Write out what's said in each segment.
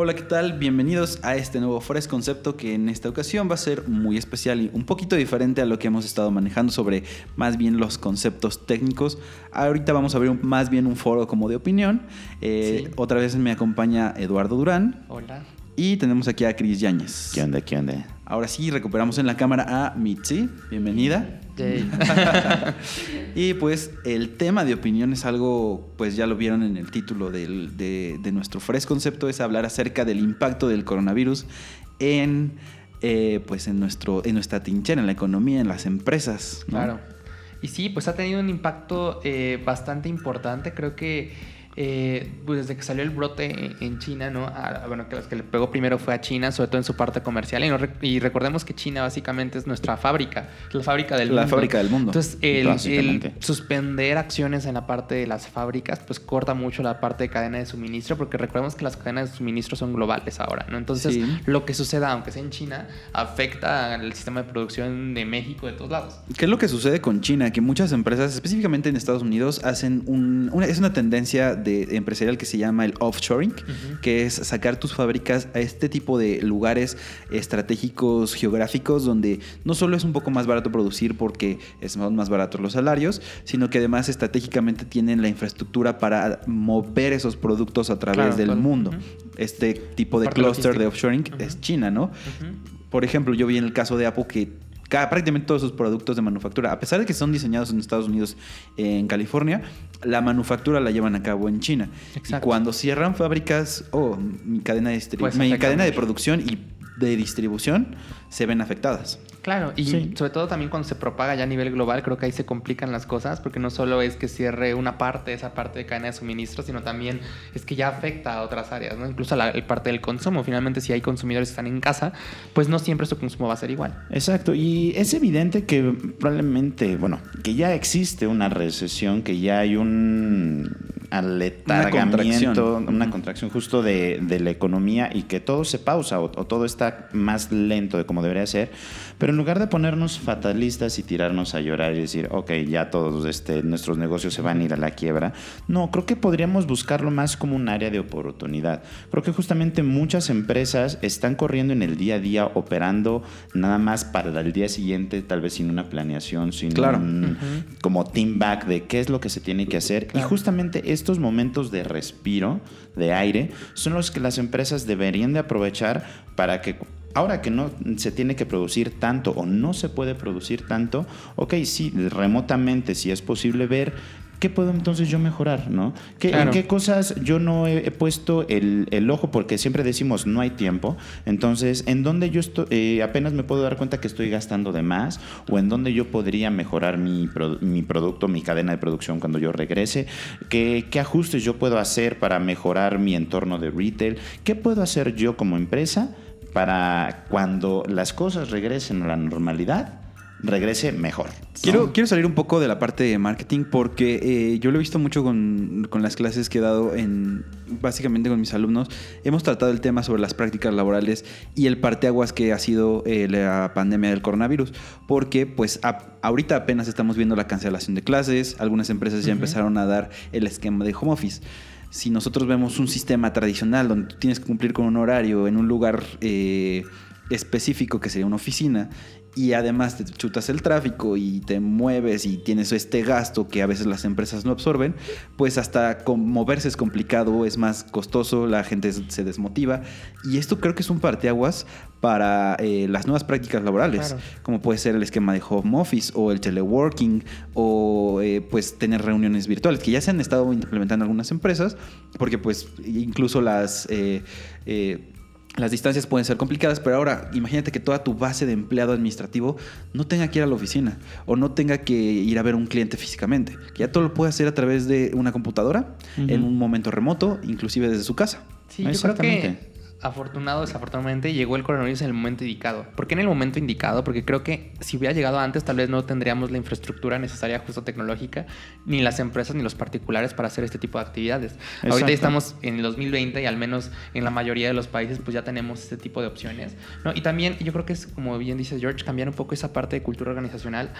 Hola, ¿qué tal? Bienvenidos a este nuevo Fresh Concepto que en esta ocasión va a ser muy especial y un poquito diferente a lo que hemos estado manejando sobre más bien los conceptos técnicos. Ahorita vamos a abrir más bien un foro como de opinión. Eh, Sí. Otra vez me acompaña Eduardo Durán Hola. y tenemos aquí a Cris Yáñez. ¿Qué onda? ¿Qué onda? Ahora sí, recuperamos en la cámara a Mitzi. Bienvenida. Yay. Y pues el tema de opinión es algo, pues ya lo vieron en el título del- de, de nuestro Fresh Concepto, es hablar acerca del impacto del coronavirus en, eh, pues en, nuestro, en nuestra trinchera, en la economía, en las empresas. ¿no? Claro. Y sí, pues ha tenido un impacto eh, bastante importante. Creo que eh, pues desde que salió el brote en- China, ¿no? Bueno, que los que le pegó primero fue a China, sobre todo en su parte comercial. Y, no rec- y recordemos que China básicamente es nuestra fábrica, la fábrica del La mundo. fábrica del mundo. Entonces, el, suspender acciones en la parte de las fábricas, pues corta mucho la parte de cadena de suministro, porque recordemos que las cadenas de suministro son globales ahora, ¿no? Entonces, Sí. lo que suceda, aunque sea en China, afecta al sistema de producción de México, de todos lados. ¿Qué es lo que sucede con China? Que muchas empresas, específicamente en Estados Unidos, hacen un, una, es una tendencia de empresarial que se llama el offshoring, que es sacar tus fábricas a este tipo de lugares estratégicos geográficos donde no solo es un poco más barato producir porque son más baratos los salarios, sino que además estratégicamente tienen la infraestructura para mover esos productos a través Claro, del mundo. Este tipo de Parte clúster de offshoring es China, ¿no? Por ejemplo, yo vi en el caso de Apple que prácticamente todos sus productos de manufactura, a pesar de que son diseñados en Estados Unidos, en California, la manufactura la llevan a cabo en China. Exacto. Y cuando cierran fábricas o mi cadena de Pues mi cadena de producción y de distribución se ven afectadas. Claro, y Sí. sobre todo también cuando se propaga ya a nivel global, creo que ahí se complican las cosas, porque no solo es que cierre una parte, esa parte de cadena de suministro, sino también es que ya afecta a otras áreas, ¿no? Incluso a la el parte del consumo. Finalmente, si hay consumidores que están en casa, pues no siempre su consumo va a ser igual. Exacto, y es evidente que probablemente, bueno, que ya existe una recesión, que ya hay un aletargamiento, contracción. una contracción justo de, de la economía y que todo se pausa o, o todo está más lento de como debería ser. Pero en lugar de ponernos fatalistas y tirarnos a llorar y decir, ok, ya todos este, nuestros negocios se van a ir a la quiebra, no, creo que podríamos buscarlo más como un área de oportunidad. Creo que justamente muchas empresas están corriendo en el día a día, operando nada más para el día siguiente, tal vez sin una planeación, sin Claro. un Ujú. como team back de qué es lo que se tiene que hacer. Claro. Y justamente estos momentos de respiro, de aire, son los que las empresas deberían de aprovechar para que ahora que no se tiene que producir tanto o no se puede producir tanto, ok, sí, remotamente, si es posible ver. ¿Qué puedo entonces yo mejorar? ¿no? ¿Qué, Claro. ¿En qué cosas yo no he, he puesto el, el ojo? Porque siempre decimos no hay tiempo. Entonces, ¿en dónde yo estoy, eh, apenas me puedo dar cuenta que estoy gastando de más? ¿O en dónde yo podría mejorar mi, pro- mi producto, mi cadena de producción cuando yo regrese? ¿Qué, ¿Qué ajustes yo puedo hacer para mejorar mi entorno de retail? ¿Qué puedo hacer yo como empresa para cuando las cosas regresen a la normalidad, regrese mejor? ¿no? Quiero, quiero salir un poco de la parte de marketing porque eh, yo lo he visto mucho con, con las clases que he dado en básicamente con mis alumnos. Hemos tratado el tema sobre las prácticas laborales y el parteaguas que ha sido eh, la pandemia del coronavirus. Porque pues a- ahorita apenas estamos viendo la cancelación de clases, algunas empresas ya empezaron a dar el esquema de home office. Si nosotros vemos un sistema tradicional donde tú tienes que cumplir con un horario en un lugar eh, específico que sería una oficina y además te chutas el tráfico y te mueves y tienes este gasto que a veces las empresas no absorben, pues hasta moverse es complicado, es más costoso, la gente se- desmotiva y esto creo que es un parteaguas para eh, las nuevas prácticas laborales, Claro. como puede ser el esquema de home office o el teleworking o eh, pues tener reuniones virtuales que ya se han estado implementando en algunas empresas porque pues incluso las eh, eh, las distancias pueden ser complicadas, pero ahora imagínate que toda tu base de empleado administrativo no tenga que ir a la oficina o no tenga que ir a ver un cliente físicamente, que ya todo lo puede hacer a través de una computadora en un momento remoto, inclusive desde su casa. Sí, yo creo que Exactamente. Afortunado desafortunadamente llegó el coronavirus en el momento indicado. ¿Por qué en el momento indicado? Porque creo que si hubiera llegado antes, tal vez no tendríamos la infraestructura necesaria, justo tecnológica, ni las empresas ni los particulares para hacer este tipo de actividades. Ahorita Exacto. ya estamos en el 2020 y al menos en la mayoría de los países pues ya tenemos este tipo de opciones. ¿no? Y también yo creo que es, como bien dice George, cambiar un poco esa parte de cultura organizacional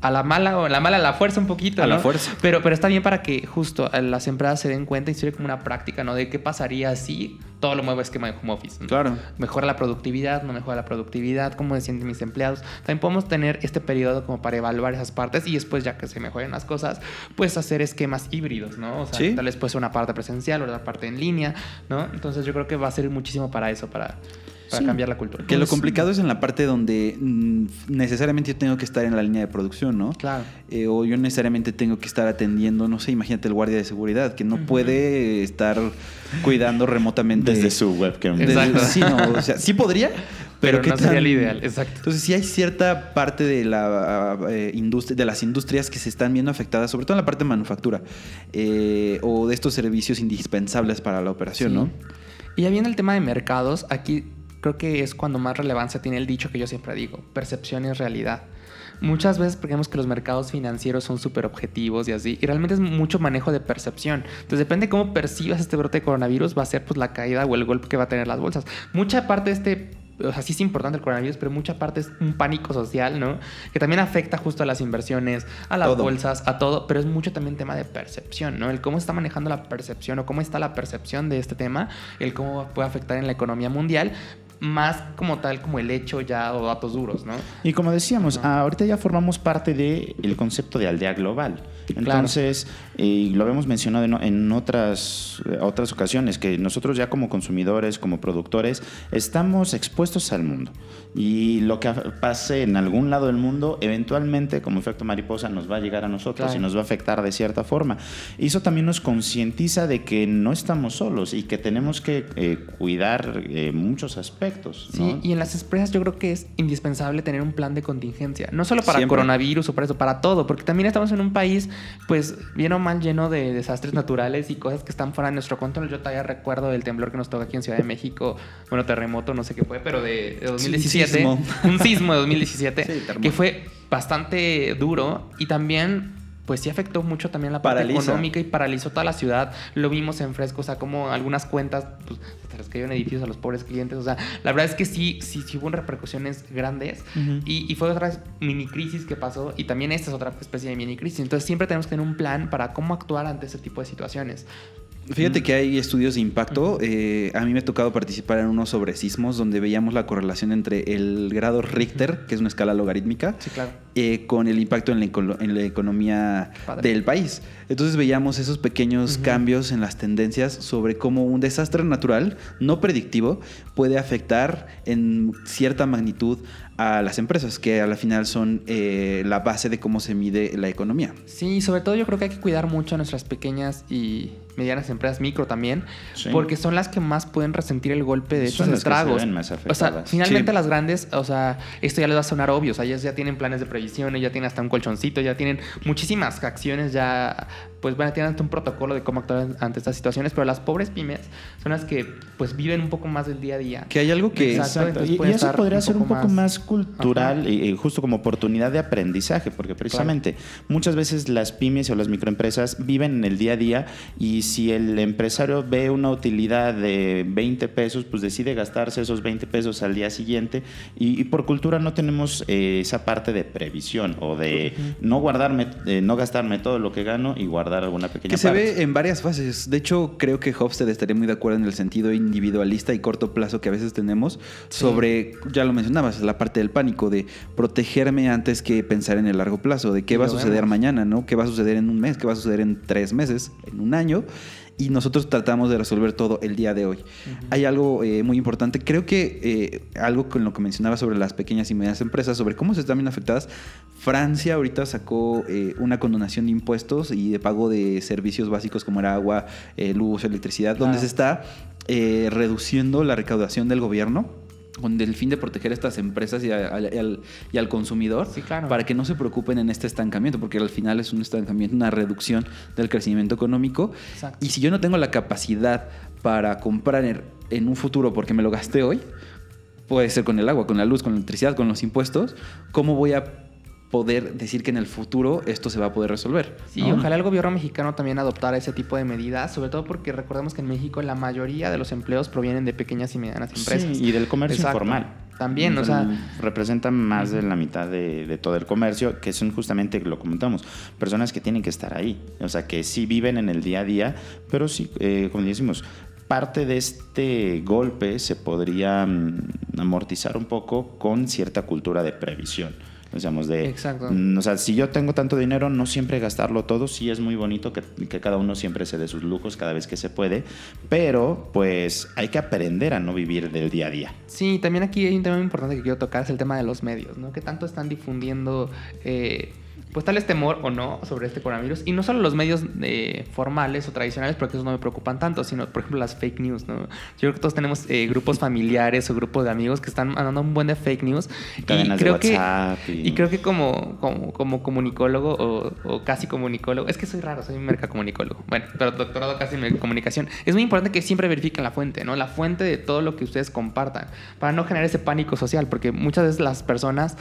a la mala o a la mala a la fuerza un poquito. A la fuerza. Pero, pero está bien para que justo eh, las empresas se den cuenta y sirve como una práctica, ¿no? De qué pasaría si todo lo muevo a esquema de home office. ¿no? Claro. Mejora la productividad, no mejora la productividad, cómo se sienten mis empleados. También podemos tener este periodo como para evaluar esas partes y después, ya que se mejoren las cosas, pues hacer esquemas híbridos, ¿no? O sea, Sí. tal vez puede ser una parte presencial o la parte en línea, ¿no? Entonces yo creo que va a servir muchísimo para eso, para, para Sí. cambiar la cultura. Que lo Pues- complicado es en la parte donde mm, necesariamente yo tengo que estar en la línea de producción, ¿no? Claro. Eh, o yo necesariamente tengo que estar atendiendo, no sé, imagínate el guardia de seguridad, que no puede estar cuidando remotamente. Desde su webcam. desde- Exacto. sí, no, o sea, sí podría, pero, Pero ¿qué no sería lo ideal, exacto. Entonces sí hay cierta parte de la eh, industria, de las industrias que se están viendo afectadas, sobre todo en la parte de manufactura eh, o de estos servicios indispensables para la operación, Sí. ¿no? Y ya viene el tema de mercados, aquí creo que es cuando más relevancia tiene el dicho que yo siempre digo, percepción es realidad. Muchas veces creemos que los mercados financieros son súper objetivos y así, y realmente es mucho manejo de percepción. Entonces depende de cómo percibas este brote de coronavirus, va a ser pues la caída o el golpe que va a tener las bolsas. Mucha parte de este, o sea, sí es importante el coronavirus, pero mucha parte es un pánico social, ¿no? Que también afecta justo a las inversiones, a las Todo. bolsas, a todo, pero es mucho también tema de percepción, ¿no? El cómo está manejando la percepción o cómo está la percepción de este tema, el cómo puede afectar en la economía mundial, más como tal como el hecho ya o datos duros, ¿no? Y como decíamos, Ajá. ahorita ya formamos parte del el concepto de aldea global. Entonces, eh, y lo habíamos mencionado en, en otras, eh, otras ocasiones, que nosotros ya como consumidores, como productores, estamos expuestos al mundo. Y lo que pase en algún lado del mundo, eventualmente, como efecto mariposa, nos va a llegar a nosotros Claro. y nos va a afectar de cierta forma. Y eso también nos concientiza de que no estamos solos y que tenemos que eh, cuidar eh, muchos aspectos. Sí, ¿no? y en las empresas yo creo que es indispensable tener un plan de contingencia, no solo para Siempre. coronavirus o para eso, para todo, porque también estamos en un país, pues, bien o mal lleno de desastres naturales y cosas que están fuera de nuestro control. Yo todavía recuerdo del temblor que nos tocó aquí en Ciudad de México, bueno, terremoto, no sé qué fue, pero de, de 2017, sismo. un sismo de 2017, Sí, que fue bastante duro y también pues sí afectó mucho también la parte Paraliza. económica y paralizó toda la ciudad. Lo vimos en fresco, o sea, como algunas cuentas, pues, se les cayeron edificios a los pobres clientes. O sea, la verdad es que sí, sí, sí hubo repercusiones grandes y, y fue otra mini crisis que pasó y también esta es otra especie de mini crisis. Entonces siempre tenemos que tener un plan para cómo actuar ante ese tipo de situaciones. Fíjate que hay estudios de impacto. eh, a mí me ha tocado participar en unos sobre sismos donde veíamos la correlación entre el grado Richter, que es una escala logarítmica, Sí, claro. eh, con el impacto en la, eco- en la economía Padre. del país. Entonces veíamos esos pequeños cambios en las tendencias sobre cómo un desastre natural no predictivo puede afectar en cierta magnitud a las empresas, que a la final son eh, la base de cómo se mide la economía. Sí, sobre todo yo creo que hay que cuidar mucho a nuestras pequeñas y medianas empresas micro también, Sí. porque son las que más pueden resentir el golpe de estos estragos. o sea, finalmente Sí. las grandes, o sea, esto ya les va a sonar obvio, o sea, ellas ya tienen planes de previsión, ya tienen hasta un colchoncito, ya tienen muchísimas acciones, ya, pues bueno, tienen hasta un protocolo de cómo actuar ante estas situaciones, pero las pobres pymes son las que pues viven un poco más del día a día. Que hay algo que... Exacto. Exacto. Y, y eso podría un ser un poco más- más, cultural y, y justo como oportunidad de aprendizaje, porque precisamente muchas veces las pymes o las microempresas viven en el día a día y si el empresario ve una utilidad de 20 pesos, pues decide gastarse esos 20 pesos al día siguiente y, y por cultura no tenemos eh, esa parte de previsión o de no guardarme, eh, no gastarme todo lo que gano y guardar alguna pequeña Que se parte. ve en varias fases. De hecho, creo que Hofstede estaría muy de acuerdo en el sentido individualista y corto plazo que a veces tenemos sobre, ya lo mencionabas, la parte del pánico, de protegerme antes que pensar en el largo plazo, de qué Y va a suceder vemos. mañana, ¿no? ¿Qué va a suceder en un mes? ¿Qué va a suceder en tres meses? ¿En un año? Y nosotros tratamos de resolver todo el día de hoy. Hay algo eh, muy importante, creo que eh, algo con lo que mencionaba sobre las pequeñas y medianas empresas, sobre cómo se están bien afectadas. Francia ahorita sacó eh, una condonación de impuestos y de pago de servicios básicos como era agua, eh, luz, electricidad, donde se está eh, reduciendo la recaudación del gobierno con el fin de proteger a estas empresas y, a- al- y al, y al consumidor Sí, claro. para que no se preocupen en este estancamiento, porque al final es un estancamiento, una reducción del crecimiento económico. Exacto. Y si yo no tengo la capacidad para comprar en, en un futuro porque me lo gasté hoy, puede ser con el agua, con la luz, con la electricidad, con los impuestos, ¿cómo voy a poder decir que en el futuro esto se va a poder resolver? Sí, ¿no? ojalá el gobierno mexicano también adoptara ese tipo de medidas, sobre todo porque recordemos que en México la mayoría de los empleos provienen de pequeñas y medianas empresas. Sí, y del comercio Exacto. informal. también, o sea... Representan más de la mitad de, de, todo el comercio, que son justamente, lo comentamos, personas que tienen que estar ahí. O sea, que sí viven en el día a día, pero sí, eh, como decimos, parte de este golpe se podría mm, amortizar un poco con cierta cultura de previsión. Digamos, de, Exacto. mm, o sea, si yo tengo tanto dinero, no siempre gastarlo todo. Sí es muy bonito que, que cada uno siempre se dé sus lujos cada vez que se puede, pero pues hay que aprender a no vivir del día a día. Sí, también aquí hay un tema muy importante que quiero tocar, es el tema de los medios, ¿no? Que tanto están difundiendo... Eh, pues tal es temor o no sobre este coronavirus. Y no solo los medios eh, formales o tradicionales, porque esos no me preocupan tanto, sino, por ejemplo, las fake news, ¿no? Yo creo que todos tenemos eh, grupos familiares o grupos de amigos que están mandando un buen de fake news. Cadenas y creo de WhatsApp. Que, y... y creo que como, como, como comunicólogo o, o, casi comunicólogo, es que soy raro, soy mercacomunicólogo. Bueno, pero doctorado casi en comunicación. Es muy importante que siempre verifiquen la fuente, ¿no? La fuente de todo lo que ustedes compartan, para no generar ese pánico social, porque muchas veces las personas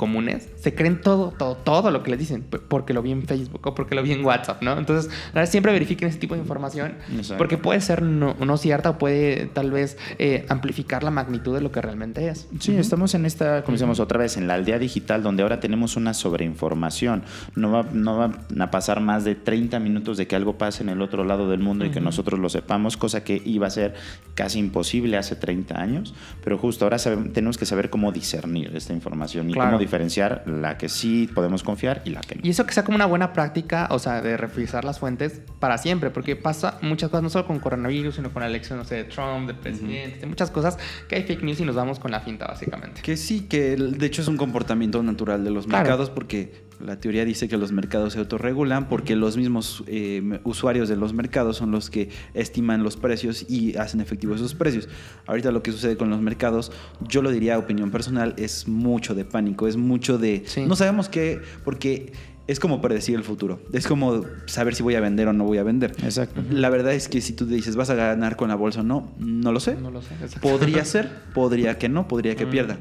comunes se creen todo, todo, todo lo que les dicen porque lo vi en Facebook o porque lo vi en WhatsApp, ¿no? Entonces, siempre verifiquen ese tipo de información Exacto. porque puede ser no, no, cierta o puede tal vez eh, amplificar la magnitud de lo que realmente es. Sí, uh -huh. estamos en esta, como decíamos otra vez, en la aldea digital donde ahora tenemos una sobreinformación. No va, no va a pasar más de 30 minutos de que algo pase en el otro lado del mundo uh -huh. y que nosotros lo sepamos, cosa que iba a ser casi imposible hace 30 años, pero justo ahora sabemos, tenemos que saber cómo discernir esta información y claro. cómo diferenciar la que sí podemos confiar y la que no. Y eso que sea como una buena práctica, o sea, de revisar las fuentes para siempre, porque pasa muchas cosas, no solo con coronavirus, sino con la elección, no sé, de Trump, de presidente, uh -huh. muchas cosas, que hay fake news y nos vamos con la finta, básicamente. Que sí, que de hecho es un comportamiento natural de los claro. mercados, porque la teoría dice que los mercados se autorregulan, porque los mismos eh, usuarios de los mercados son los que estiman los precios y hacen efectivos esos precios. Ahorita lo que sucede con los mercados, yo lo diría, opinión personal, es mucho de pánico, es mucho de... Sí. No sabemos qué, porque es como predecir el futuro. Es como saber si voy a vender o no voy a vender. Exacto. La verdad es que si tú dices vas a ganar con la bolsa o no, no lo sé. No lo sé. Exacto. Podría ser, podría que no, podría que mm. pierda.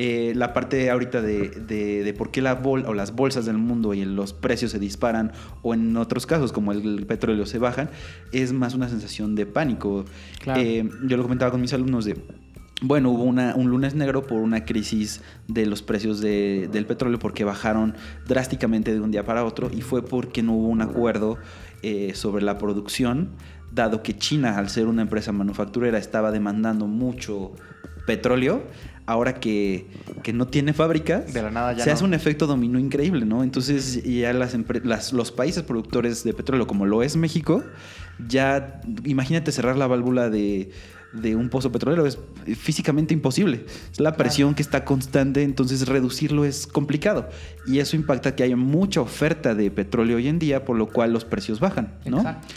Eh, la parte ahorita de, de, de, por qué la bol o las bolsas del mundo y los precios se disparan o en otros casos como el, el petróleo se bajan es más una sensación de pánico. Claro. Eh, yo lo comentaba con mis alumnos de bueno, hubo una, un lunes negro por una crisis de los precios de, del petróleo porque bajaron drásticamente de un día para otro y fue porque no hubo un acuerdo eh, sobre la producción, dado que China, al ser una empresa manufacturera, estaba demandando mucho petróleo, ahora que, que no tiene fábricas, de la nada ya se no. hace un efecto dominó increíble, ¿no? Entonces ya las, las, los países productores de petróleo, como lo es México, ya imagínate cerrar la válvula de de un pozo petrolero es físicamente imposible. Es la presión que está constante, entonces reducirlo es complicado. Y eso impacta que haya mucha oferta de petróleo hoy en día, por lo cual los precios bajan, ¿no? Exacto.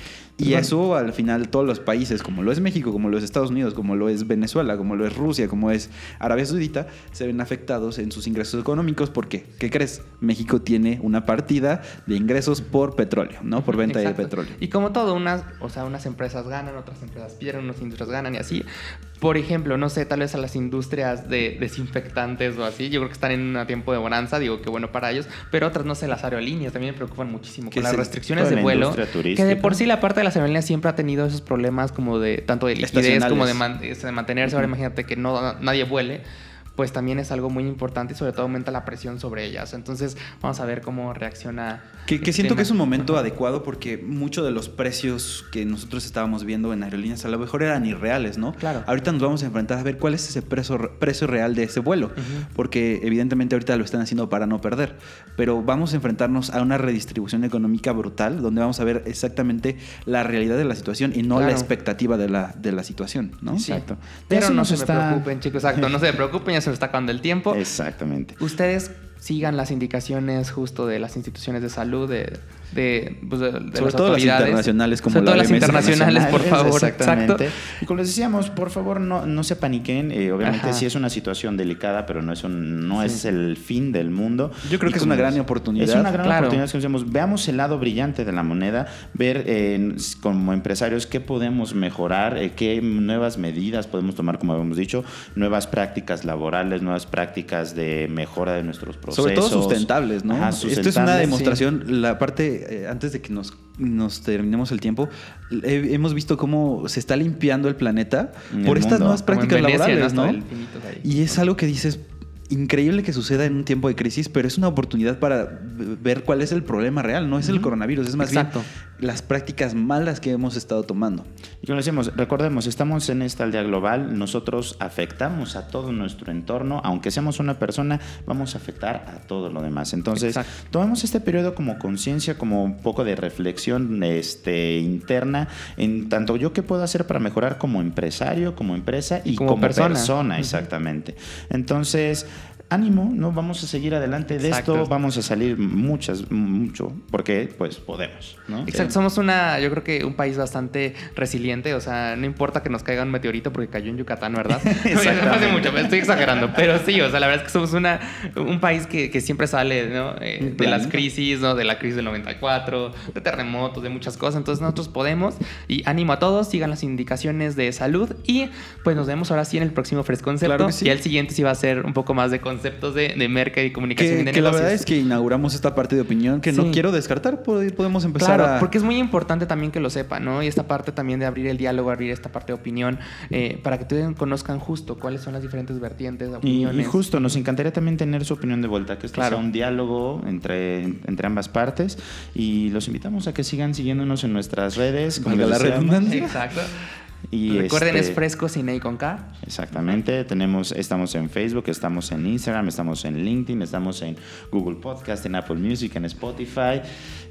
Y eso al final todos los países, como lo es México, como lo es Estados Unidos, como lo es Venezuela, como lo es Rusia, como es Arabia Saudita, se ven afectados en sus ingresos económicos. ¿Por qué? ¿Qué crees? México tiene una partida de ingresos por petróleo, ¿no? Por venta Exacto. de petróleo. Y como todo, unas, o sea, unas empresas ganan, otras empresas pierden, unas industrias ganan y así. Por ejemplo, no sé, tal vez a las industrias de desinfectantes o así, yo creo que están en un tiempo de bonanza, digo que bueno para ellos, pero otras, no sé, las aeroolíneas también me preocupan muchísimo con las restricciones de vuelo. Que de por sí la parte de las aerolíneas siempre ha tenido esos problemas como de tanto de liquidez como de, man, de mantenerse. Ahora imagínate que no nadie vuele pues también es algo muy importante y sobre todo aumenta la presión sobre ellas. Entonces vamos a ver cómo reacciona. Que, que siento que es un momento adecuado porque muchos de los precios que nosotros estábamos viendo en aerolíneas a lo mejor eran irreales, ¿no? Claro. Ahorita nos vamos a enfrentar a ver cuál es ese precio, precio real de ese vuelo, uh -huh. porque evidentemente ahorita lo están haciendo para no perder, pero vamos a enfrentarnos a una redistribución económica brutal donde vamos a ver exactamente la realidad de la situación y no claro. la expectativa de la, de la situación, ¿no? Sí. Exacto. Pero no se está... preocupen, chicos, exacto, no se preocupen, ya se nos está acabando el tiempo. Exactamente. Ustedes sigan las indicaciones justo de las instituciones de salud, de, de, pues de, de Sobre las todo autoridades. las internacionales como Sobre todo la las OMS internacionales, por favor. Exactamente. Exacto. Y como les decíamos, por favor, no, no se paniquen. Eh, obviamente Ajá. sí es una situación delicada, pero no es, un, no sí. es el fin del mundo. Yo creo y que es una gran oportunidad. Es una gran claro. oportunidad que decimos, veamos el lado brillante de la moneda, ver eh, como empresarios qué podemos mejorar, eh, qué nuevas medidas podemos tomar, como habíamos dicho, nuevas prácticas laborales, nuevas prácticas de mejora de nuestros procesos. Sobre todo sustentables, ¿no? Ajá, Esto es una demostración, sí. la parte eh, antes de que nos, nos terminemos el tiempo, he- hemos visto cómo se está limpiando el planeta por el estas mundo. nuevas prácticas Venecia, laborales, ¿no? Y es algo que dices, increíble que suceda en un tiempo de crisis, pero es una oportunidad para ver cuál es el problema real. No es el coronavirus, es más Exacto. bien las prácticas malas que hemos estado tomando. Y como decimos, recordemos, estamos en esta aldea global, nosotros afectamos a todo nuestro entorno, aunque seamos una persona, vamos a afectar a todo lo demás. Entonces, Exacto. tomemos este periodo como conciencia, como un poco de reflexión este, interna, en tanto yo qué puedo hacer para mejorar como empresario, como empresa y, como como, persona. exactamente. Entonces, ánimo, ¿no? Vamos a seguir adelante de Exacto. esto, vamos a salir muchas, mucho, porque pues podemos, ¿no? Exacto, somos una, yo creo que un país bastante resiliente, o sea, no importa que nos caiga un meteorito porque cayó en Yucatán, ¿verdad? Mucho, estoy exagerando, pero sí, o sea, la verdad es que somos una, un país que, que siempre sale, ¿no? Eh, de las crisis, ¿no? De la crisis del 94, de terremotos, de muchas cosas, entonces nosotros podemos y ánimo a todos, sigan las indicaciones de salud y pues nos vemos ahora sí en el próximo Fresh Concepto Claro sí. y el siguiente sí va a ser un poco más de conceptos de, de merca y comunicación y Que, de que la negocios. verdad es que inauguramos esta parte de opinión que no Sí. quiero descartar, pod- podemos empezar Claro, a... porque es muy importante también que lo sepan, ¿no? Y esta parte también de abrir el diálogo, abrir esta parte de opinión, eh, para que ustedes conozcan justo cuáles son las diferentes vertientes de Y, opiniones. y justo, nos encantaría también tener su opinión de vuelta, que esto Claro. sea un diálogo entre, entre ambas partes. Y los invitamos a que sigan siguiéndonos en nuestras redes. como la redundancia. Exacto. Y Recuerden, este, es fresco sin E y con K. Exactamente, tenemos, estamos en Facebook, estamos en Instagram, estamos en LinkedIn, estamos en Google Podcast, en Apple Music, en Spotify,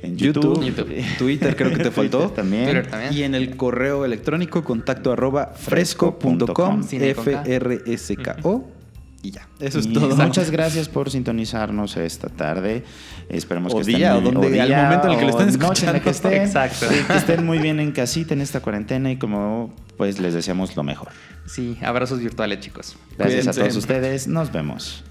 en YouTube, YouTube, Twitter creo que te faltó. Twitter también. Twitter también. Y en el correo electrónico contacto arroba fresco.com, Sin E con K. F-R-S-K-O. Y ya, eso es Y todo. Muchas gracias por sintonizarnos esta tarde. Esperemos O que día, estén o donde- al momento en el que lo o estén noche en el que escuchando. estén. Exacto. Que estén muy bien en casita en esta cuarentena y como pues les deseamos lo mejor. Sí, abrazos virtuales, chicos. Gracias a todos ustedes. Nos vemos.